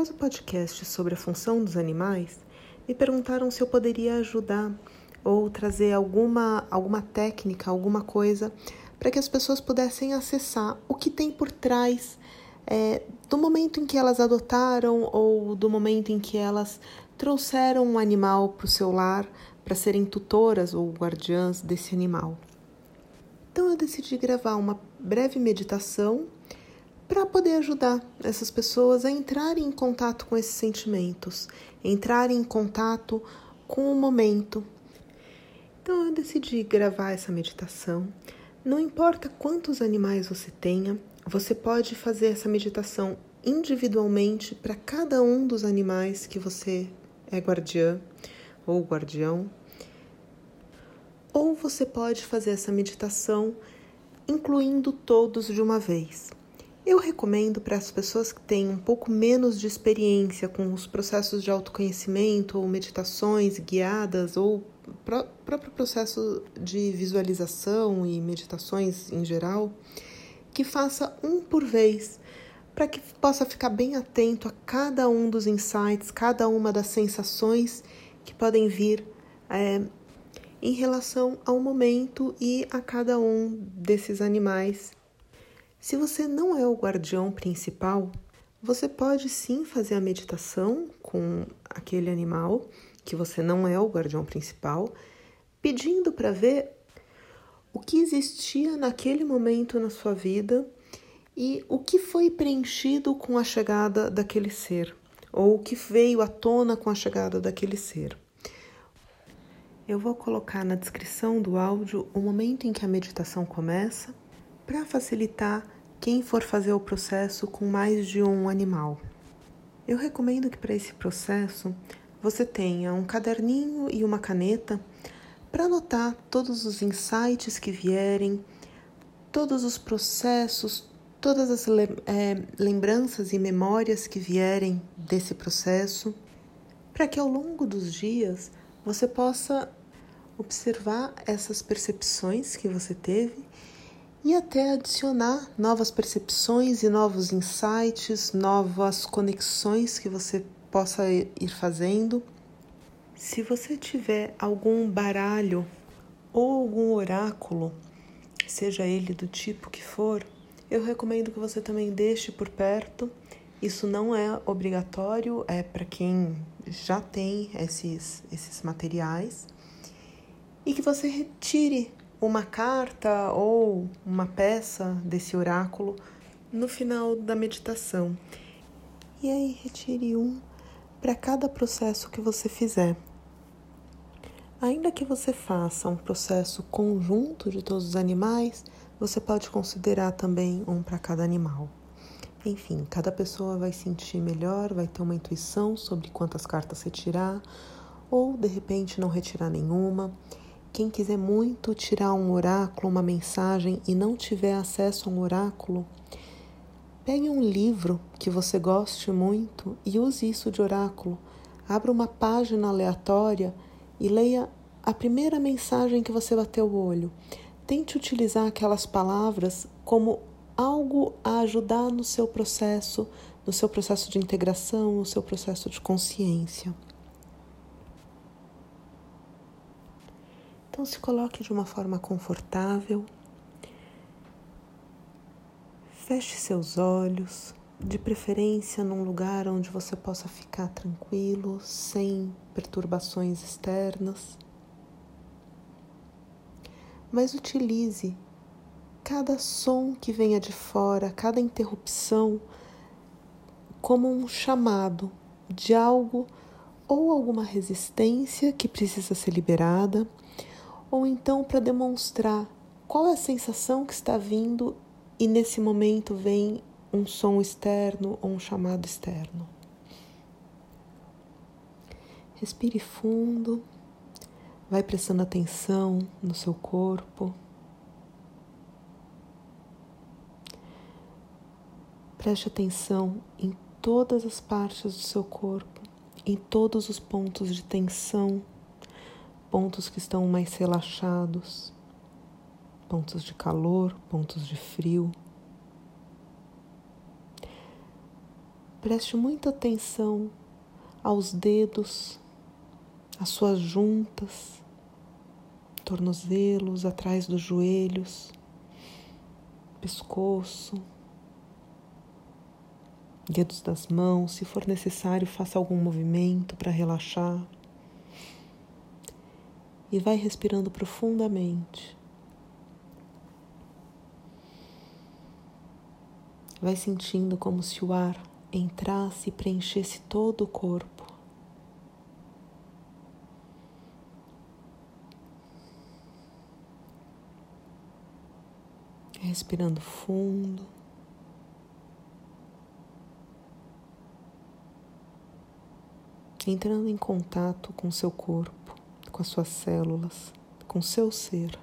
Após o podcast sobre a função dos animais, me perguntaram se eu poderia ajudar ou trazer alguma, alguma técnica, alguma coisa para que as pessoas pudessem acessar o que tem por trás é, do momento em que elas adotaram ou do momento em que elas trouxeram um animal para o seu lar para serem tutoras ou guardiãs desse animal. Então eu decidi gravar uma breve meditação para poder ajudar essas pessoas a entrarem em contato com esses sentimentos, entrarem em contato com o momento. Então eu decidi gravar essa meditação. Não importa quantos animais você tenha, você pode fazer essa meditação individualmente para cada um dos animais que você é guardiã ou guardião. Ou você pode fazer essa meditação incluindo todos de uma vez. Eu recomendo para as pessoas que têm um pouco menos de experiência com os processos de autoconhecimento ou meditações guiadas ou pró próprio processo de visualização e meditações em geral, que faça um por vez, para que possa ficar bem atento a cada um dos insights, cada uma das sensações que podem vir é, em relação ao momento e a cada um desses animais se você não é o guardião principal, você pode sim fazer a meditação com aquele animal que você não é o guardião principal, pedindo para ver o que existia naquele momento na sua vida e o que foi preenchido com a chegada daquele ser, ou o que veio à tona com a chegada daquele ser. Eu vou colocar na descrição do áudio o momento em que a meditação começa para facilitar quem for fazer o processo com mais de um animal. Eu recomendo que para esse processo você tenha um caderninho e uma caneta para anotar todos os insights que vierem, todos os processos, todas as é, lembranças e memórias que vierem desse processo, para que ao longo dos dias você possa observar essas percepções que você teve e até adicionar novas percepções e novos insights, novas conexões que você possa ir fazendo. Se você tiver algum baralho ou algum oráculo, seja ele do tipo que for, eu recomendo que você também deixe por perto. Isso não é obrigatório, é para quem já tem esses, esses materiais e que você retire uma carta ou uma peça desse oráculo no final da meditação. E aí retire um para cada processo que você fizer. Ainda que você faça um processo conjunto de todos os animais, você pode considerar também um para cada animal. Enfim, cada pessoa vai sentir melhor, vai ter uma intuição sobre quantas cartas retirar, ou de repente não retirar nenhuma. Quem quiser muito tirar um oráculo, uma mensagem e não tiver acesso a um oráculo, pegue um livro que você goste muito e use isso de oráculo. Abra uma página aleatória e leia a primeira mensagem que você bateu o olho. Tente utilizar aquelas palavras como algo a ajudar no seu processo, no seu processo de integração, no seu processo de consciência. Então se coloque de uma forma confortável. Feche seus olhos, de preferência num lugar onde você possa ficar tranquilo, sem perturbações externas. Mas utilize cada som que venha de fora, cada interrupção, como um chamado de algo ou alguma resistência que precisa ser liberada ou então para demonstrar qual é a sensação que está vindo e nesse momento vem um som externo ou um chamado externo. Respire fundo, vai prestando atenção no seu corpo. Preste atenção em todas as partes do seu corpo, em todos os pontos de tensão pontos que estão mais relaxados, pontos de calor, pontos de frio. Preste muita atenção aos dedos, às suas juntas, tornozelos, atrás dos joelhos, pescoço, dedos das mãos. Se for necessário, faça algum movimento para relaxar. E vai respirando profundamente. Vai sentindo como se o ar entrasse e preenchesse todo o corpo. Respirando fundo. Entrando em contato com seu corpo, com as suas células, com seu ser.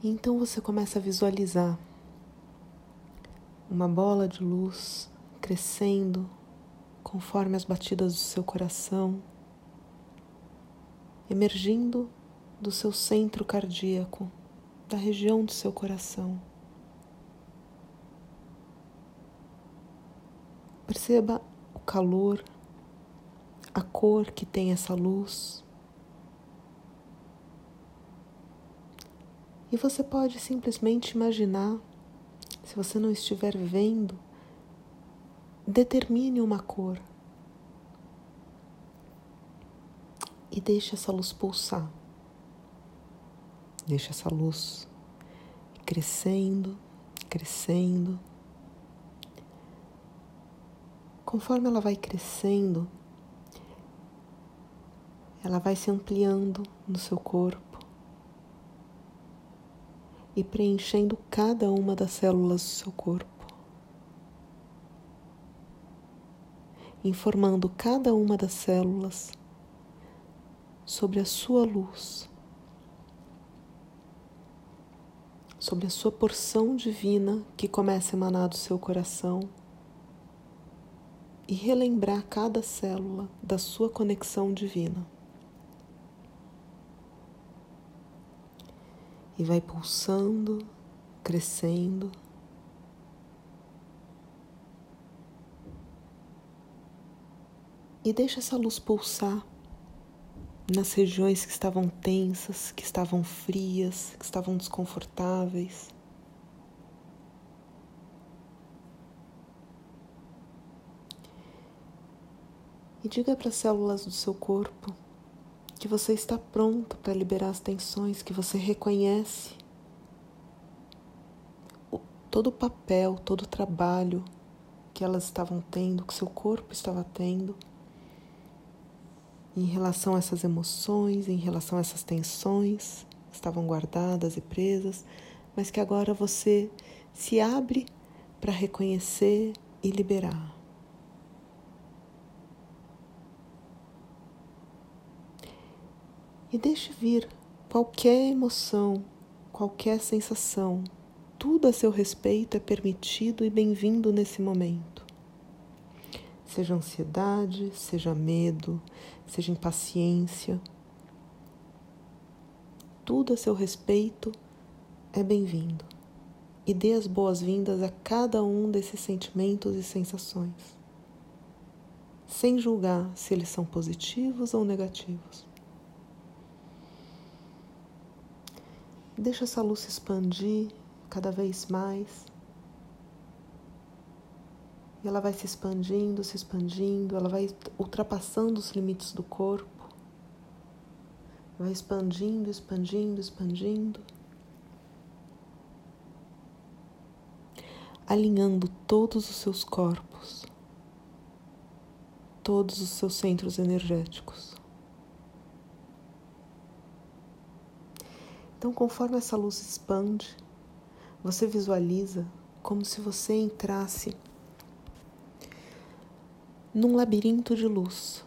E então você começa a visualizar uma bola de luz crescendo conforme as batidas do seu coração, emergindo do seu centro cardíaco, da região do seu coração. Perceba o calor, a cor que tem essa luz. E você pode simplesmente imaginar, se você não estiver vendo, determine uma cor e deixe essa luz pulsar. Deixe essa luz crescendo, crescendo. Conforme ela vai crescendo, ela vai se ampliando no seu corpo e preenchendo cada uma das células do seu corpo, informando cada uma das células sobre a sua luz, sobre a sua porção divina que começa a emanar do seu coração e relembrar cada célula da sua conexão divina. e vai pulsando, crescendo. E deixa essa luz pulsar nas regiões que estavam tensas, que estavam frias, que estavam desconfortáveis. E diga para as células do seu corpo que você está pronto para liberar as tensões, que você reconhece todo o papel, todo o trabalho que elas estavam tendo, que seu corpo estava tendo em relação a essas emoções, em relação a essas tensões que estavam guardadas e presas, mas que agora você se abre para reconhecer e liberar. E deixe vir qualquer emoção, qualquer sensação. Tudo a seu respeito é permitido e bem-vindo nesse momento. Seja ansiedade, seja medo, seja impaciência. Tudo a seu respeito é bem-vindo. E dê as boas-vindas a cada um desses sentimentos e sensações, sem julgar se eles são positivos ou negativos. Deixa essa luz se expandir cada vez mais. E ela vai se expandindo, se expandindo, ela vai ultrapassando os limites do corpo. Vai expandindo, expandindo, expandindo. Alinhando todos os seus corpos, todos os seus centros energéticos. Então, conforme essa luz expande, você visualiza como se você entrasse num labirinto de luz.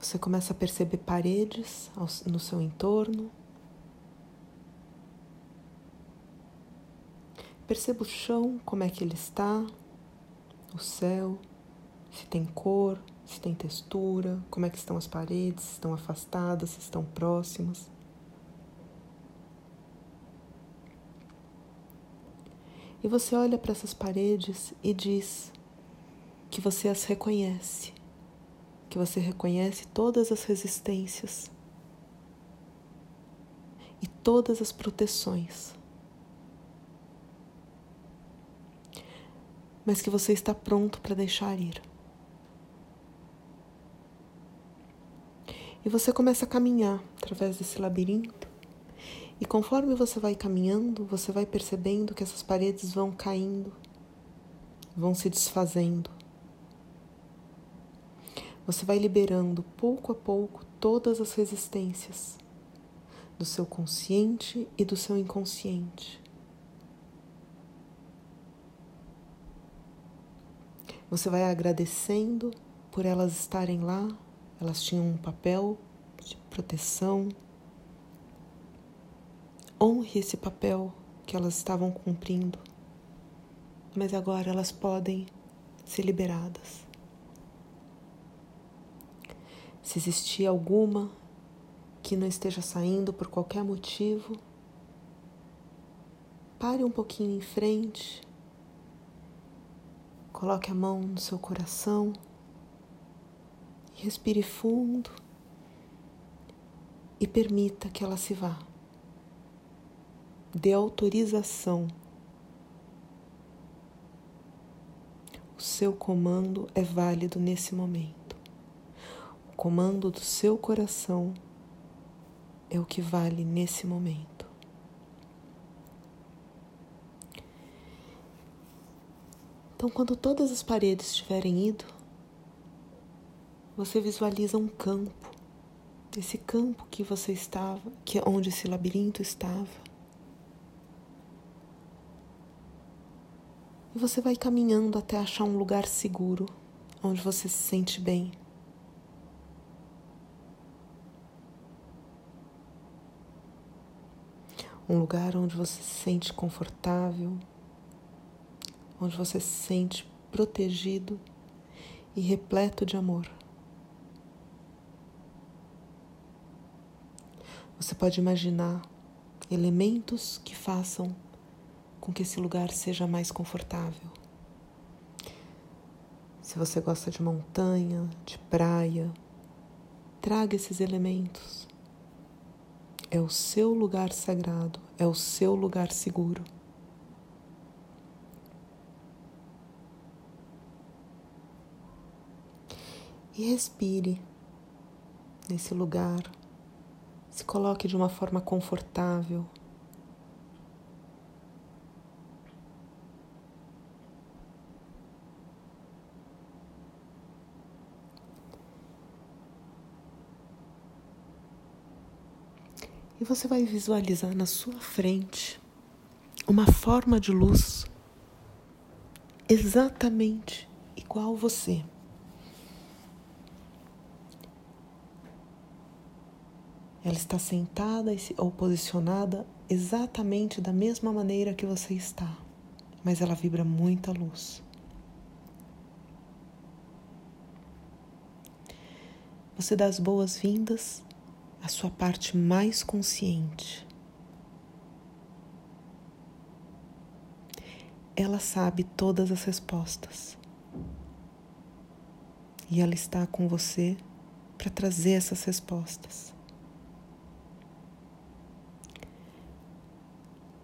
Você começa a perceber paredes no seu entorno. Perceba o chão, como é que ele está, o céu, se tem cor, se tem textura, como é que estão as paredes, se estão afastadas, se estão próximas. E você olha para essas paredes e diz que você as reconhece, que você reconhece todas as resistências e todas as proteções. Mas que você está pronto para deixar ir. E você começa a caminhar através desse labirinto. E conforme você vai caminhando, você vai percebendo que essas paredes vão caindo, vão se desfazendo. Você vai liberando pouco a pouco todas as resistências do seu consciente e do seu inconsciente. Você vai agradecendo por elas estarem lá, elas tinham um papel de proteção. Honre esse papel que elas estavam cumprindo, mas agora elas podem ser liberadas. Se existir alguma que não esteja saindo por qualquer motivo, pare um pouquinho em frente, coloque a mão no seu coração respire fundo e permita que ela se vá. Dê autorização. O seu comando é válido nesse momento. O comando do seu coração é o que vale nesse momento. Então, quando todas as paredes tiverem ido, você visualiza um campo, esse campo que você estava, que é onde esse labirinto estava. E você vai caminhando até achar um lugar seguro, onde você se sente bem. Um lugar onde você se sente confortável, onde você se sente protegido e repleto de amor. Você pode imaginar elementos que façam com que esse lugar seja mais confortável. Se você gosta de montanha, de praia, traga esses elementos. É o seu lugar sagrado, é o seu lugar seguro. E respire nesse lugar se coloque de uma forma confortável. E você vai visualizar na sua frente uma forma de luz exatamente igual você. Ela está sentada ou posicionada exatamente da mesma maneira que você está, mas ela vibra muita luz. Você dá as boas-vindas à sua parte mais consciente. Ela sabe todas as respostas. E ela está com você para trazer essas respostas.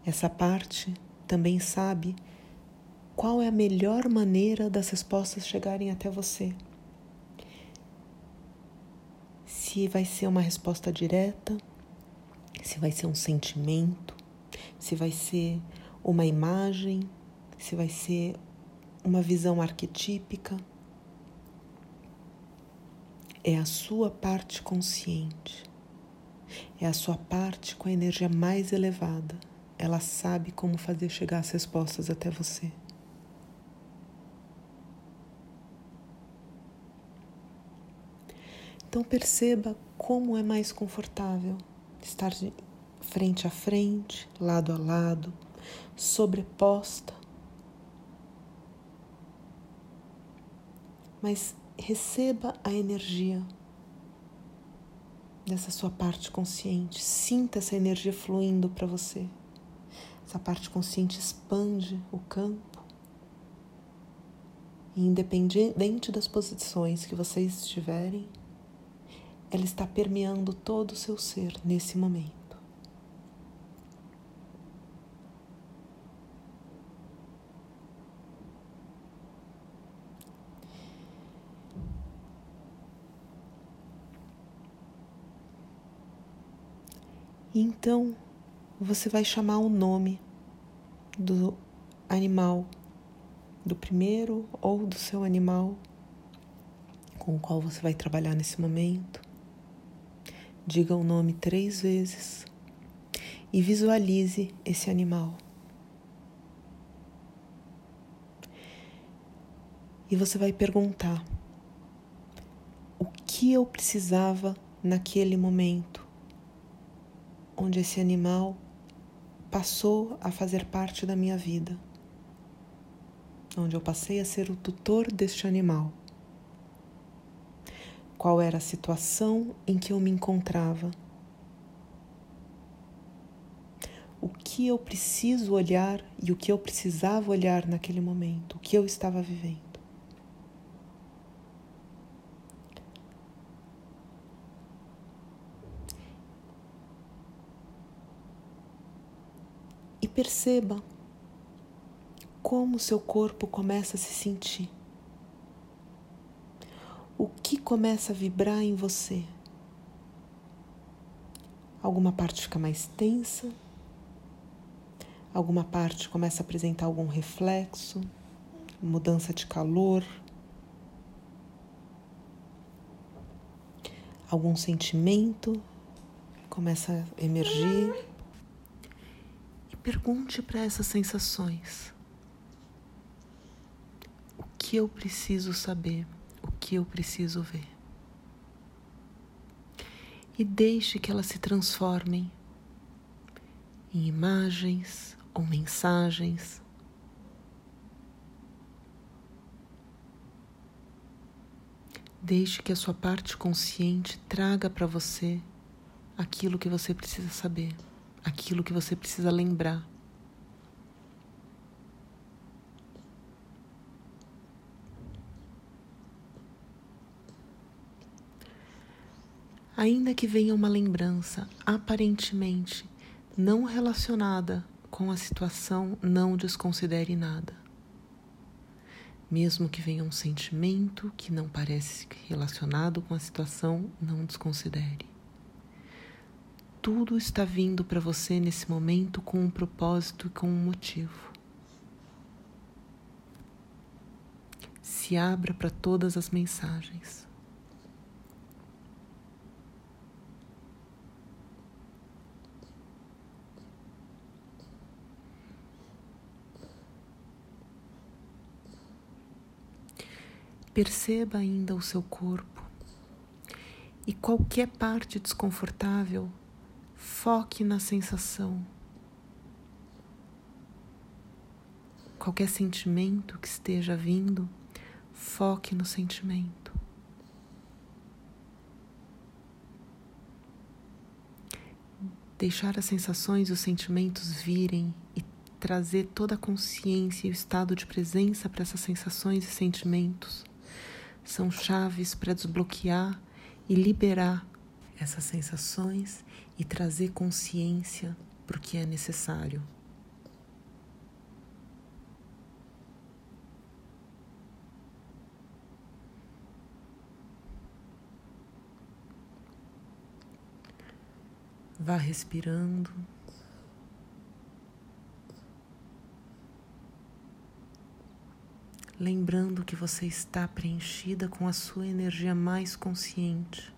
Essa parte também sabe qual é a melhor maneira das respostas chegarem até você. Se vai ser uma resposta direta, se vai ser um sentimento, se vai ser uma imagem, se vai ser uma visão arquetípica. É a sua parte consciente, é a sua parte com a energia mais elevada ela sabe como fazer chegar as respostas até você. Então perceba como é mais confortável estar frente a frente, lado a lado, sobreposta. Mas receba a energia dessa sua parte consciente, sinta essa energia fluindo para você essa parte consciente expande o campo. E independente das posições que vocês estiverem, ela está permeando todo o seu ser nesse momento. Então você vai chamar o nome do animal, do primeiro ou do seu animal com o qual você vai trabalhar nesse momento. Diga o nome três vezes e visualize esse animal. E você vai perguntar: o que eu precisava naquele momento? onde esse animal passou a fazer parte da minha vida, onde eu passei a ser o tutor deste animal. Qual era a situação em que eu me encontrava? O que eu preciso olhar e o que eu precisava olhar naquele momento, o que eu estava vivendo. Perceba como seu corpo começa a se sentir. O que começa a vibrar em você? Alguma parte fica mais tensa? Alguma parte começa a apresentar algum reflexo? Mudança de calor? Algum sentimento começa a emergir? Pergunte para essas sensações: o que eu preciso saber, o que eu preciso ver. E deixe que elas se transformem em imagens ou mensagens. Deixe que a sua parte consciente traga para você aquilo que você precisa saber aquilo que você precisa lembrar. Ainda que venha uma lembrança aparentemente não relacionada com a situação, não desconsidere nada. Mesmo que venha um sentimento que não parece relacionado com a situação, não desconsidere tudo está vindo para você nesse momento com um propósito e com um motivo. Se abra para todas as mensagens. Perceba ainda o seu corpo e qualquer parte desconfortável Foque na sensação. Qualquer sentimento que esteja vindo, foque no sentimento. Deixar as sensações e os sentimentos virem e trazer toda a consciência e o estado de presença para essas sensações e sentimentos são chaves para desbloquear e liberar essas sensações e trazer consciência para o que é necessário. Vá respirando. Lembrando que você está preenchida com a sua energia mais consciente.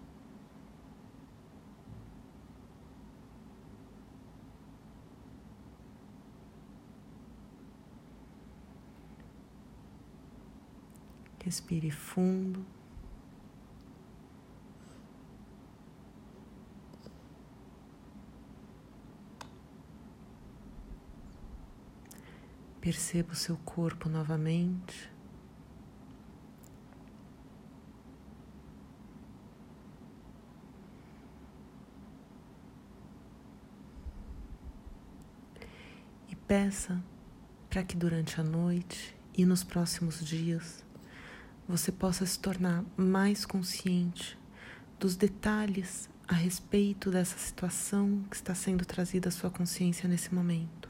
Respire fundo. Perceba o seu corpo novamente. E peça para que durante a noite e nos próximos dias você possa se tornar mais consciente dos detalhes a respeito dessa situação que está sendo trazida à sua consciência nesse momento.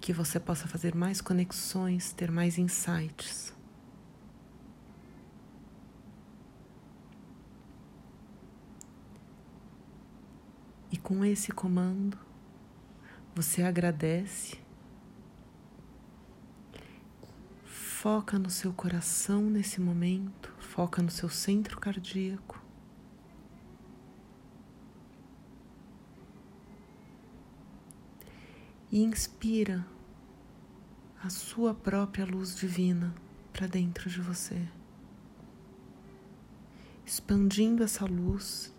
Que você possa fazer mais conexões, ter mais insights. E com esse comando, você agradece Foca no seu coração nesse momento, foca no seu centro cardíaco. E inspira a sua própria luz divina para dentro de você, expandindo essa luz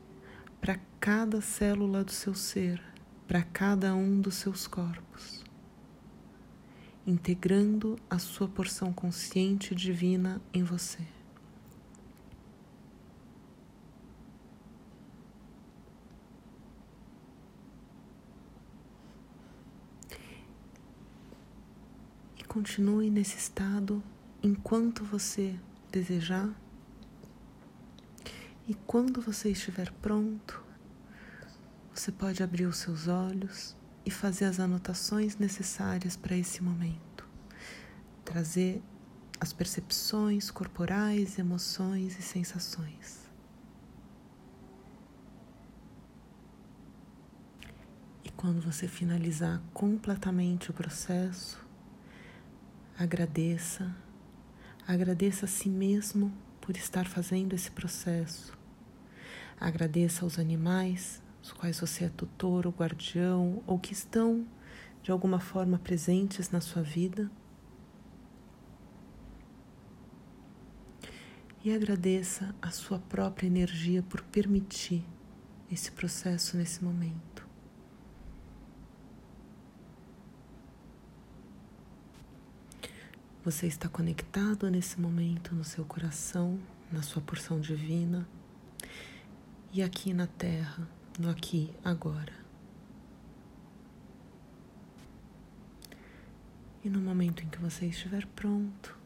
para cada célula do seu ser, para cada um dos seus corpos integrando a sua porção consciente divina em você. E continue nesse estado enquanto você desejar. E quando você estiver pronto, você pode abrir os seus olhos e fazer as anotações necessárias para esse momento. Trazer as percepções corporais, emoções e sensações. E quando você finalizar completamente o processo, agradeça, agradeça a si mesmo por estar fazendo esse processo. Agradeça aos animais os quais você é tutor ou guardião ou que estão de alguma forma presentes na sua vida. E agradeça a sua própria energia por permitir esse processo nesse momento. Você está conectado nesse momento no seu coração, na sua porção divina e aqui na Terra no aqui, agora. E no momento em que você estiver pronto,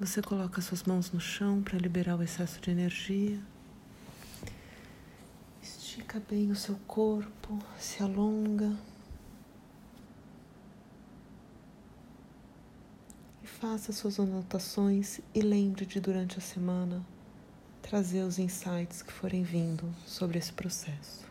você coloca suas mãos no chão para liberar o excesso de energia. Estica bem o seu corpo, se alonga. E faça suas anotações e lembre de durante a semana trazer os insights que forem vindo sobre esse processo.